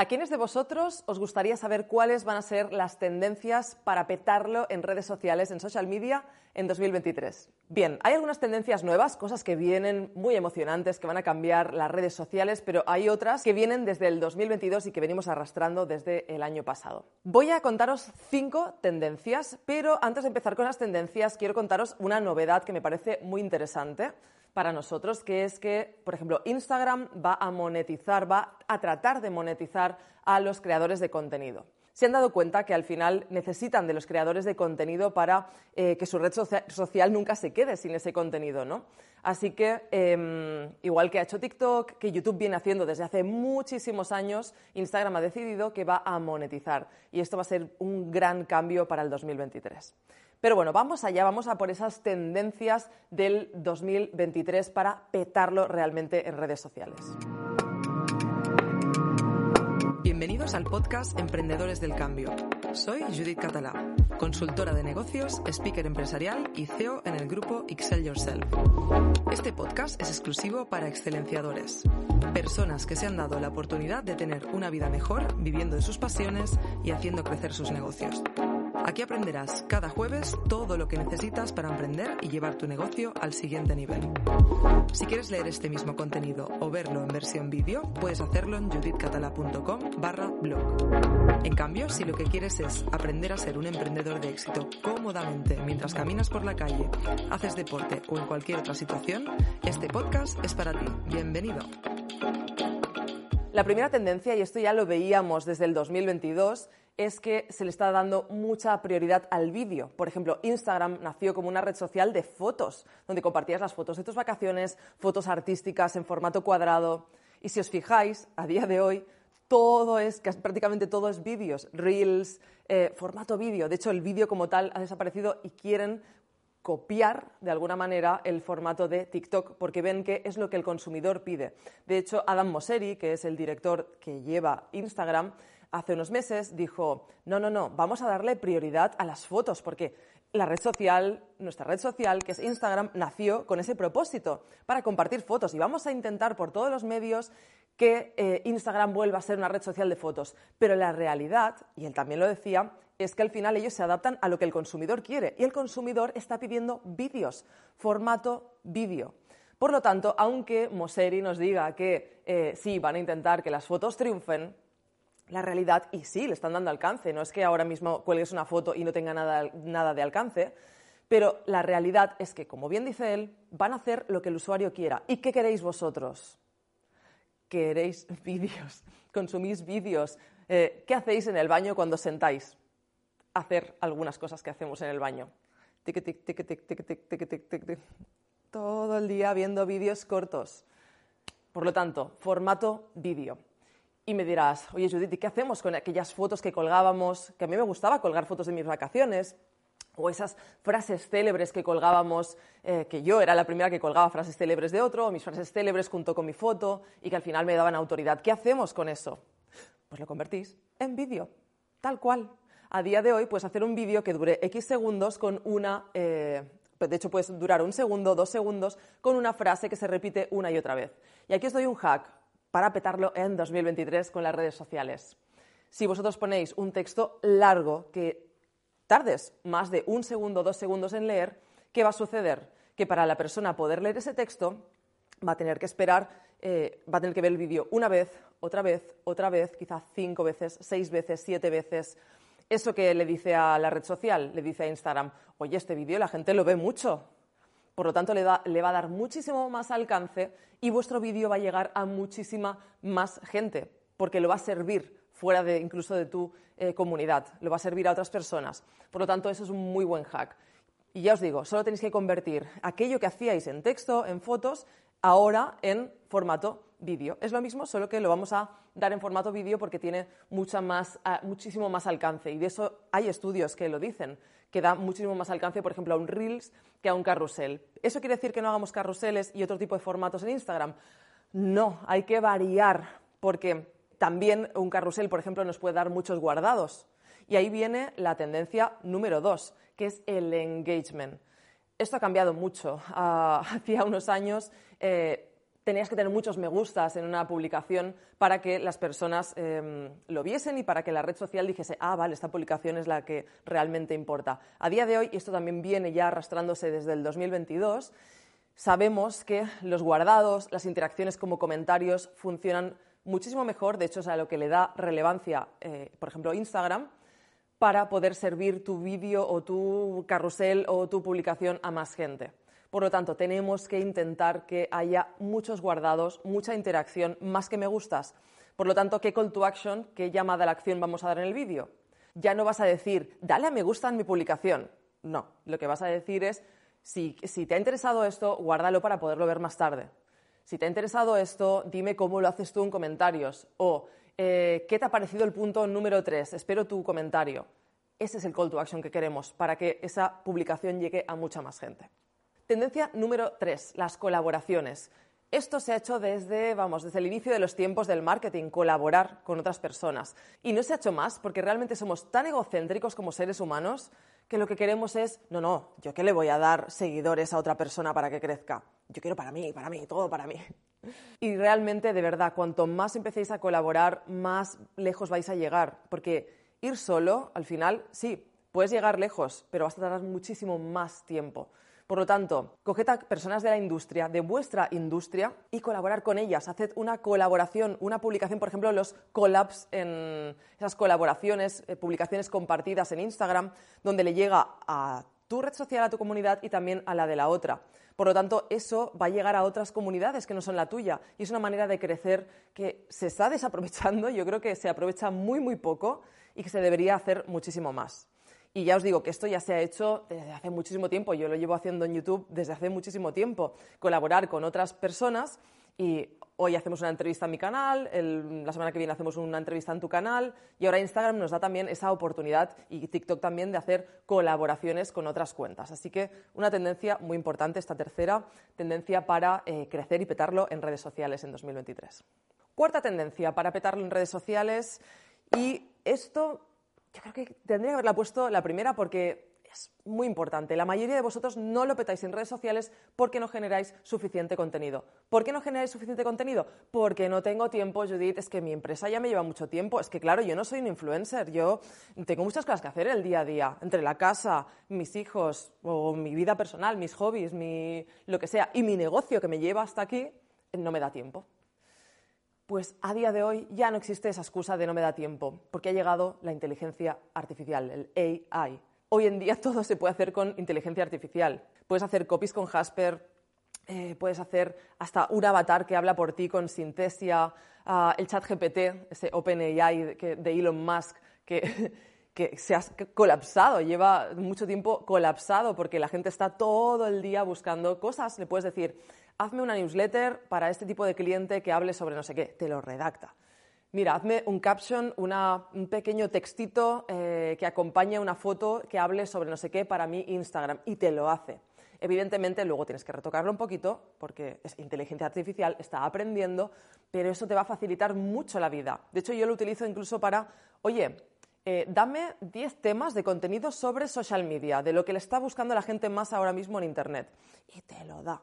¿A quiénes de vosotros os gustaría saber cuáles van a ser las tendencias para petarlo en redes sociales, en social media, en 2023? Bien, hay algunas tendencias nuevas, cosas que vienen muy emocionantes, que van a cambiar las redes sociales, pero hay otras que vienen desde el 2022 y que venimos arrastrando desde el año pasado. Voy a contaros cinco tendencias, pero antes de empezar con las tendencias, quiero contaros una novedad que me parece muy interesante para nosotros, que es que, por ejemplo, Instagram va a monetizar, va a tratar de monetizar a los creadores de contenido. Se han dado cuenta que al final necesitan de los creadores de contenido para eh, que su red social nunca se quede sin ese contenido, ¿no? Así que, em, igual que ha hecho TikTok, que YouTube viene haciendo desde hace muchísimos años, Instagram ha decidido que va a monetizar. Y esto va a ser un gran cambio para el 2023. Pero bueno, vamos allá, vamos a por esas tendencias del 2023 para petarlo realmente en redes sociales. Bienvenidos al podcast Emprendedores del Cambio. Soy Judith Catalá, consultora de negocios, speaker empresarial y CEO en el grupo Excel Yourself. Este podcast es exclusivo para excelenciadores, personas que se han dado la oportunidad de tener una vida mejor viviendo de sus pasiones y haciendo crecer sus negocios. Aquí aprenderás cada jueves todo lo que necesitas para emprender y llevar tu negocio al siguiente nivel. Si quieres leer este mismo contenido o verlo en versión vídeo, puedes hacerlo en judithcatala.com barra blog. En cambio, si lo que quieres es aprender a ser un emprendedor de éxito cómodamente mientras caminas por la calle, haces deporte o en cualquier otra situación, este podcast es para ti. Bienvenido. La primera tendencia, y esto ya lo veíamos desde el 2022, es que se le está dando mucha prioridad al vídeo. Por ejemplo, Instagram nació como una red social de fotos, donde compartías las fotos de tus vacaciones, fotos artísticas en formato cuadrado. Y si os fijáis, a día de hoy, todo es, prácticamente todo es vídeos, reels, eh, formato vídeo. De hecho, el vídeo como tal ha desaparecido y quieren copiar de alguna manera el formato de TikTok porque ven que es lo que el consumidor pide. De hecho, Adam Mosseri, que es el director que lleva Instagram, hace unos meses dijo, no, no, no, vamos a darle prioridad a las fotos, porque la red social, nuestra red social, que es Instagram, nació con ese propósito, para compartir fotos. Y vamos a intentar por todos los medios que eh, Instagram vuelva a ser una red social de fotos. Pero la realidad, y él también lo decía, es que al final ellos se adaptan a lo que el consumidor quiere. Y el consumidor está pidiendo vídeos, formato vídeo. Por lo tanto, aunque Moseri nos diga que eh, sí, van a intentar que las fotos triunfen, la realidad, y sí, le están dando alcance, no es que ahora mismo cuelgues una foto y no tenga nada, nada de alcance, pero la realidad es que, como bien dice él, van a hacer lo que el usuario quiera. ¿Y qué queréis vosotros? Queréis vídeos, consumís vídeos. Eh, ¿Qué hacéis en el baño cuando sentáis? Hacer algunas cosas que hacemos en el baño. Tic, tic, tic, tic, tic, tic, tic, tic, tic. Todo el día viendo vídeos cortos. Por lo tanto, formato vídeo. Y me dirás, oye Judith, ¿y qué hacemos con aquellas fotos que colgábamos? Que a mí me gustaba colgar fotos de mis vacaciones, o esas frases célebres que colgábamos, eh, que yo era la primera que colgaba frases célebres de otro, o mis frases célebres junto con mi foto, y que al final me daban autoridad. ¿Qué hacemos con eso? Pues lo convertís en vídeo, tal cual. A día de hoy puedes hacer un vídeo que dure X segundos con una... Eh, de hecho, puedes durar un segundo, dos segundos, con una frase que se repite una y otra vez. Y aquí os doy un hack para petarlo en 2023 con las redes sociales. Si vosotros ponéis un texto largo que tardes más de un segundo, dos segundos en leer, ¿qué va a suceder? Que para la persona poder leer ese texto va a tener que esperar, eh, va a tener que ver el vídeo una vez, otra vez, otra vez, quizás cinco veces, seis veces, siete veces. Eso que le dice a la red social, le dice a Instagram, oye, este vídeo la gente lo ve mucho, por lo tanto, le, va a dar muchísimo más alcance y vuestro vídeo va a llegar a muchísima más gente, porque lo va a servir fuera de incluso de tu eh, comunidad, lo va a servir a otras personas. Por lo tanto, eso es un muy buen hack. Y ya os digo, solo tenéis que convertir aquello que hacíais en texto, en fotos, ahora en formato vídeo. Es lo mismo, solo que lo vamos a dar en formato vídeo porque tiene mucha más, ah, muchísimo más alcance. Y de eso hay estudios que lo dicen, que da muchísimo más alcance, por ejemplo, a un Reels que a un carrusel. ¿Eso quiere decir que no hagamos carruseles y otro tipo de formatos en Instagram? No, hay que variar, porque también un carrusel, por ejemplo, nos puede dar muchos guardados. Y ahí viene la tendencia número dos, que es el engagement. Esto ha cambiado mucho. Ah, hacía unos años eh, tenías que tener muchos me gustas en una publicación para que las personas em, lo viesen y para que la red social dijese, ah, vale, esta publicación es la que realmente importa. A día de hoy, y esto también viene ya arrastrándose desde el 2022, sabemos que los guardados, las interacciones como comentarios funcionan muchísimo mejor, de hecho es a lo que le da relevancia, eh, por ejemplo, Instagram, para poder servir tu vídeo o tu carrusel o tu publicación a más gente. Por lo tanto, tenemos que intentar que haya muchos guardados, mucha interacción, más que me gustas. Por lo tanto, ¿qué call to action, qué llamada a la acción vamos a dar en el vídeo? Ya no vas a decir, dale a me gusta en mi publicación. No, lo que vas a decir es, si, te ha interesado esto, guárdalo para poderlo ver más tarde. Si te ha interesado esto, dime cómo lo haces tú en comentarios. O, eh, ¿qué te ha parecido el punto número 3? Espero tu comentario. Ese es el call to action que queremos para que esa publicación llegue a mucha más gente. Tendencia número tres, las colaboraciones. Esto se ha hecho desde, vamos, desde el inicio de los tiempos del marketing, colaborar con otras personas. Y no se ha hecho más porque realmente somos tan egocéntricos como seres humanos que lo que queremos es, no, no, yo qué le voy a dar seguidores a otra persona para que crezca. Yo quiero para mí, para mí, todo para mí. Y realmente, de verdad, cuanto más empecéis a colaborar, más lejos vais a llegar. Porque ir solo, al final, sí, puedes llegar lejos, pero vas a tardar muchísimo más tiempo. Por lo tanto, coged a personas de la industria, de vuestra industria, y colaborar con ellas. Haced una colaboración, una publicación, por ejemplo, los collabs en esas colaboraciones, eh, publicaciones compartidas en Instagram, donde le llega a tu red social, a tu comunidad y también a la de la otra. Por lo tanto, eso va a llegar a otras comunidades que no son la tuya. Y es una manera de crecer que se está desaprovechando, yo creo que se aprovecha muy, muy poco y que se debería hacer muchísimo más. Y ya os digo que esto ya se ha hecho desde hace muchísimo tiempo. Yo lo llevo haciendo en YouTube desde hace muchísimo tiempo. Colaborar con otras personas y hoy hacemos una entrevista en mi canal, la semana que viene hacemos una entrevista en tu canal y ahora Instagram nos da también esa oportunidad y TikTok también de hacer colaboraciones con otras cuentas. Así que una tendencia muy importante, esta tercera tendencia para eh, crecer y petarlo en redes sociales en 2023. Cuarta tendencia para petarlo en redes sociales y esto yo creo que tendría que haberla puesto la primera porque es muy importante. La mayoría de vosotros no lo petáis en redes sociales porque no generáis suficiente contenido. ¿Por qué no generáis suficiente contenido? Porque no tengo tiempo, Judith, es que mi empresa ya me lleva mucho tiempo. Es que, claro, yo no soy un influencer, yo tengo muchas cosas que hacer el día a día, entre la casa, mis hijos, o mi vida personal, mis hobbies, lo que sea, y mi negocio que me lleva hasta aquí, no me da tiempo. Pues a día de hoy ya no existe esa excusa de no me da tiempo, porque ha llegado la inteligencia artificial, el AI. Hoy en día todo se puede hacer con inteligencia artificial. Puedes hacer copies con Jasper, eh, puedes hacer hasta un avatar que habla por ti con Synthesia, ah, el chat GPT, ese OpenAI de Elon Musk, que, que se ha colapsado, lleva mucho tiempo colapsado porque la gente está todo el día buscando cosas. Le puedes decir, hazme una newsletter para este tipo de cliente que hable sobre no sé qué, te lo redacta. Mira, hazme un caption, un pequeño textito eh, que acompañe una foto que hable sobre no sé qué para mi Instagram y te lo hace. Evidentemente, luego tienes que retocarlo un poquito porque es inteligencia artificial, está aprendiendo, pero eso te va a facilitar mucho la vida. De hecho, yo lo utilizo incluso para, oye, eh, dame 10 temas de contenido sobre social media, de lo que le está buscando la gente más ahora mismo en Internet. Y te lo da.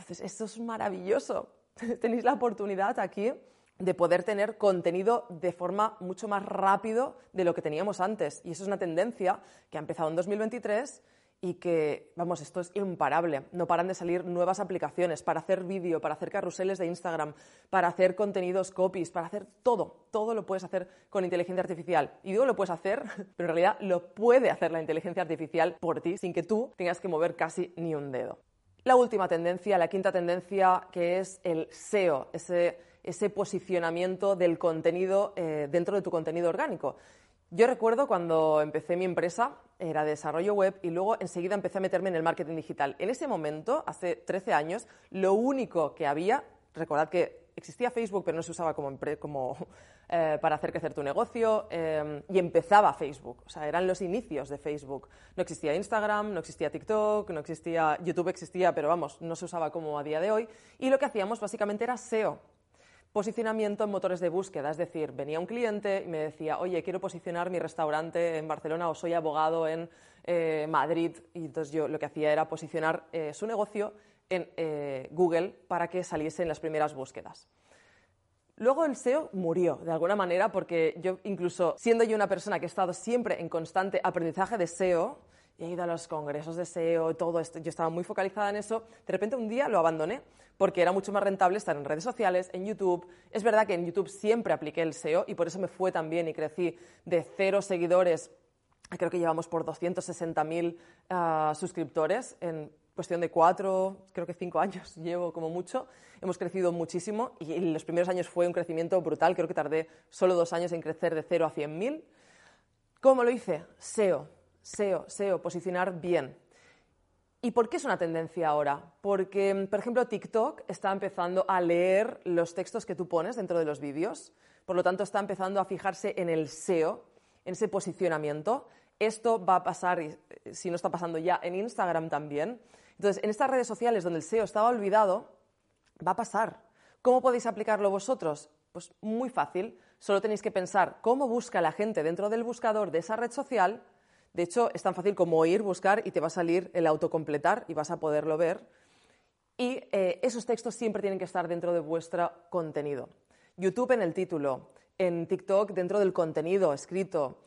Entonces, esto es maravilloso. Tenéis la oportunidad aquí de poder tener contenido de forma mucho más rápido de lo que teníamos antes. Y eso es una tendencia que ha empezado en 2023 y que, vamos, esto es imparable. No paran de salir nuevas aplicaciones para hacer vídeo, para hacer carruseles de Instagram, para hacer contenidos copies, para hacer todo. Todo lo puedes hacer con inteligencia artificial. Y digo lo puedes hacer, pero en realidad lo puede hacer la inteligencia artificial por ti sin que tú tengas que mover casi ni un dedo. La última tendencia, la quinta tendencia, que es el SEO, ese, posicionamiento del contenido eh, dentro de tu contenido orgánico. Yo recuerdo cuando empecé mi empresa, era desarrollo web y luego enseguida empecé a meterme en el marketing digital. En ese momento, hace 13 años, lo único que había, recordad que existía Facebook, pero no se usaba como, eh, para hacer crecer tu negocio eh, y empezaba Facebook, o sea, eran los inicios de Facebook. No existía Instagram, no existía TikTok, no existía YouTube, existía, pero vamos, no se usaba como a día de hoy. Y lo que hacíamos básicamente era SEO, posicionamiento en motores de búsqueda, es decir, venía un cliente y me decía, oye, quiero posicionar mi restaurante en Barcelona o soy abogado en eh, Madrid, y entonces yo lo que hacía era posicionar su negocio en eh, Google para que saliese en las primeras búsquedas. Luego el SEO murió, de alguna manera, porque yo, incluso siendo yo una persona que he estado siempre en constante aprendizaje de SEO, he ido a los congresos de SEO todo esto, yo estaba muy focalizada en eso, de repente un día lo abandoné, porque era mucho más rentable estar en redes sociales, en YouTube. Es verdad que en YouTube siempre apliqué el SEO y por eso me fue tan bien y crecí de cero seguidores creo que llevamos por 260.000 uh, suscriptores en cuestión de cuatro, creo que cinco años llevo como mucho. Hemos crecido muchísimo y en los primeros años fue un crecimiento brutal. Creo que tardé solo dos años en crecer de cero a 100.000. ¿Cómo lo hice? SEO, SEO, SEO, posicionar bien. ¿Y por qué es una tendencia ahora? Porque, por ejemplo, TikTok está empezando a leer los textos que tú pones dentro de los vídeos. Por lo tanto, está empezando a fijarse en el SEO, en ese posicionamiento. Esto va a pasar, si no está pasando ya, en Instagram también. Entonces, en estas redes sociales donde el SEO estaba olvidado, va a pasar. ¿Cómo podéis aplicarlo vosotros? Pues muy fácil. Solo tenéis que pensar cómo busca la gente dentro del buscador de esa red social. De hecho, es tan fácil como ir, buscar y te va a salir el autocompletar y vas a poderlo ver. Y eh, esos textos siempre tienen que estar dentro de vuestro contenido. YouTube en el título, en TikTok dentro del contenido escrito,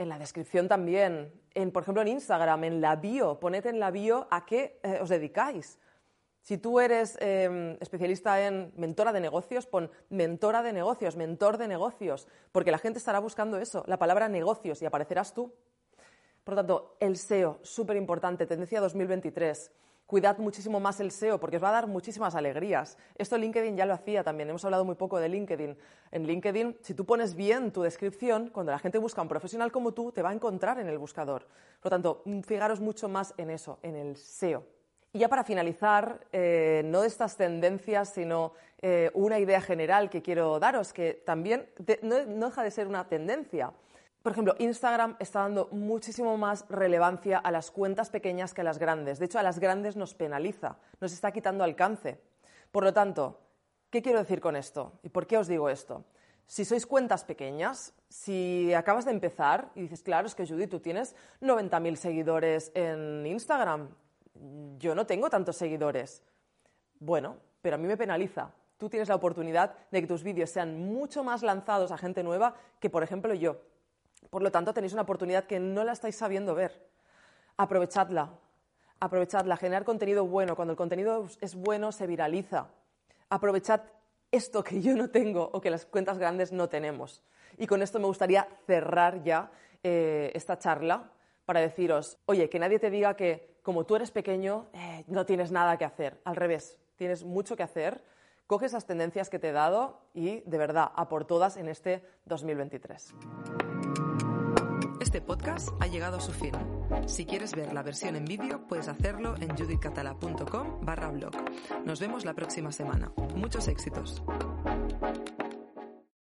en la descripción también, en, por ejemplo, en Instagram, en la bio, poned en la bio a qué eh, os dedicáis. Si tú eres em, especialista en mentora de negocios, pon mentora de negocios, mentor de negocios, porque la gente estará buscando eso, la palabra negocios, y aparecerás tú. Por lo tanto, el SEO, súper importante, tendencia 2023 cuidad muchísimo más el SEO porque os va a dar muchísimas alegrías. Esto LinkedIn ya lo hacía también, hemos hablado muy poco de LinkedIn. En LinkedIn, si tú pones bien tu descripción, cuando la gente busca un profesional como tú, te va a encontrar en el buscador. Por lo tanto, mm, fijaros mucho más en eso, en el SEO. Y ya para finalizar, eh, no estas tendencias, sino eh, una idea general que quiero daros, que también no deja de ser una tendencia. Por ejemplo, Instagram está dando muchísimo más relevancia a las cuentas pequeñas que a las grandes. De hecho, a las grandes nos penaliza, nos está quitando alcance. Por lo tanto, ¿qué quiero decir con esto? ¿Y por qué os digo esto? Si sois cuentas pequeñas, si acabas de empezar y dices, claro, es que Judy, tú tienes 90.000 seguidores en Instagram, yo no tengo tantos seguidores. Bueno, pero a mí me penaliza. Tú tienes la oportunidad de que tus vídeos sean mucho más lanzados a gente nueva que, por ejemplo, yo. Por lo tanto, tenéis una oportunidad que no la estáis sabiendo ver. Aprovechadla. Aprovechadla. Generar contenido bueno. Cuando el contenido es bueno, se viraliza. Aprovechad esto que yo no tengo o que las cuentas grandes no tenemos. Y con esto me gustaría cerrar ya eh, esta charla para deciros, oye, que nadie te diga que como tú eres pequeño, eh, no tienes nada que hacer. Al revés, tienes mucho que hacer. Coge esas tendencias que te he dado y, de verdad, a por todas en este 2023. Este podcast ha llegado a su fin. Si quieres ver la versión en vídeo, puedes hacerlo en judithcatala.com barra blog. Nos vemos la próxima semana. Muchos éxitos.